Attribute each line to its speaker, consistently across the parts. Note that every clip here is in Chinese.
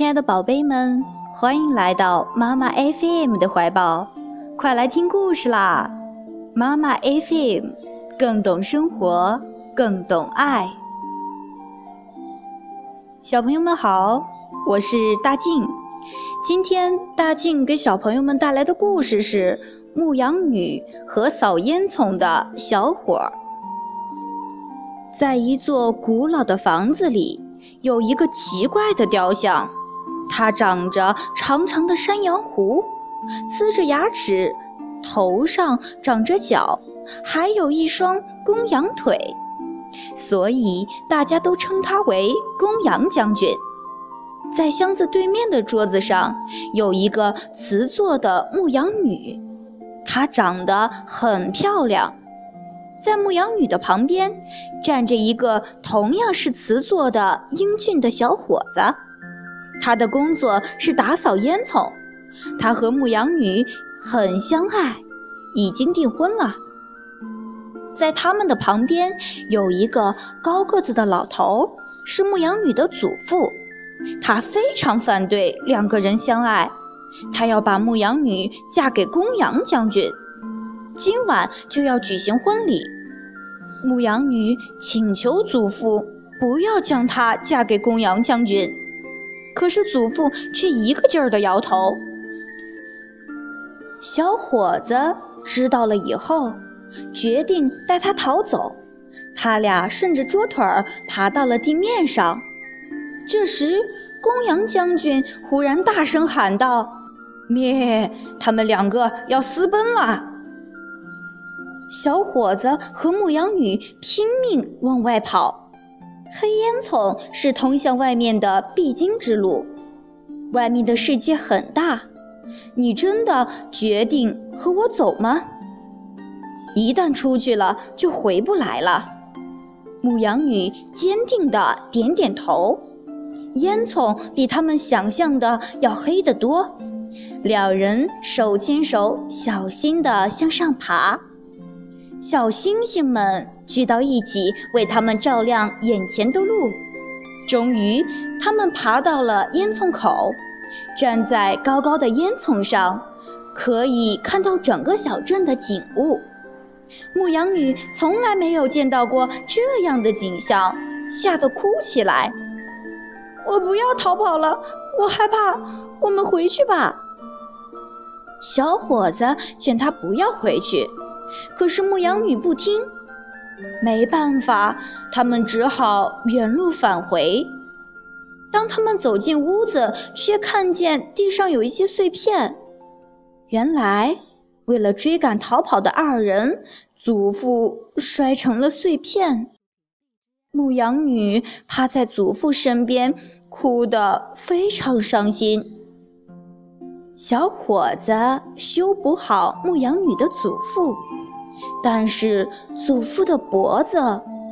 Speaker 1: 亲爱的宝贝们，欢迎来到妈妈 FM 的怀抱，快来听故事啦！妈妈 FM 更懂生活，更懂爱。小朋友们好，我是大静。今天大静给小朋友们带来的故事是《牧羊女和扫烟囱的小伙》。在一座古老的房子里，有一个奇怪的雕像。它长着长长的山羊胡，呲着牙齿，头上长着角，还有一双公羊腿，所以大家都称他为公羊将军。在箱子对面的桌子上有一个瓷做的牧羊女，她长得很漂亮。在牧羊女的旁边站着一个同样是瓷做的英俊的小伙子。他的工作是打扫烟囱，他和牧羊女很相爱，已经订婚了。在他们的旁边有一个高个子的老头，是牧羊女的祖父，他非常反对两个人相爱，他要把牧羊女嫁给公羊将军，今晚就要举行婚礼。牧羊女请求祖父不要将她嫁给公羊将军。可是祖父却一个劲儿地摇头。小伙子知道了以后，决定带他逃走。他俩顺着桌腿儿爬到了地面上。这时，公羊将军忽然大声喊道：“咩！他们两个要私奔了！”小伙子和牧羊女拼命往外跑。黑烟囱是通向外面的必经之路，外面的世界很大。你真的决定和我走吗？一旦出去了，就回不来了。牧羊女坚定地点点头。烟囱比他们想象的要黑得多。两人手牵手，小心地向上爬。小星星们聚到一起，为他们照亮眼前的路。终于，他们爬到了烟囱口，站在高高的烟囱上，可以看到整个小镇的景物。牧羊女从来没有见到过这样的景象，吓得哭起来：“我不要逃跑了，我害怕，我们回去吧。”小伙子劝他不要回去。可是牧羊女不听，没办法，他们只好原路返回。当他们走进屋子，却看见地上有一些碎片。原来，为了追赶逃跑的二人，祖父摔成了碎片。牧羊女趴在祖父身边，哭得非常伤心。小伙子修补好牧羊女的祖父。但是祖父的脖子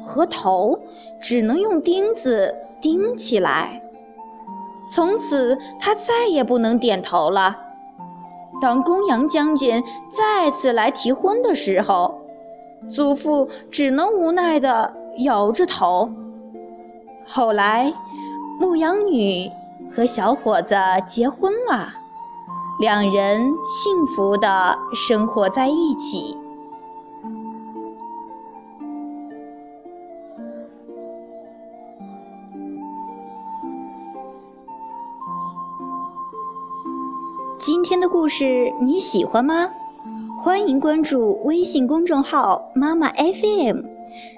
Speaker 1: 和头只能用钉子钉起来，从此他再也不能点头了。当公羊将军再次来提婚的时候，祖父只能无奈地摇着头。后来，牧羊女和小伙子结婚了，两人幸福地生活在一起。今天的故事你喜欢吗？欢迎关注微信公众号“妈妈 FM”，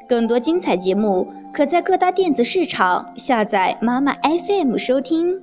Speaker 1: 更多精彩节目可在各大电子市场下载“妈妈 FM” 收听。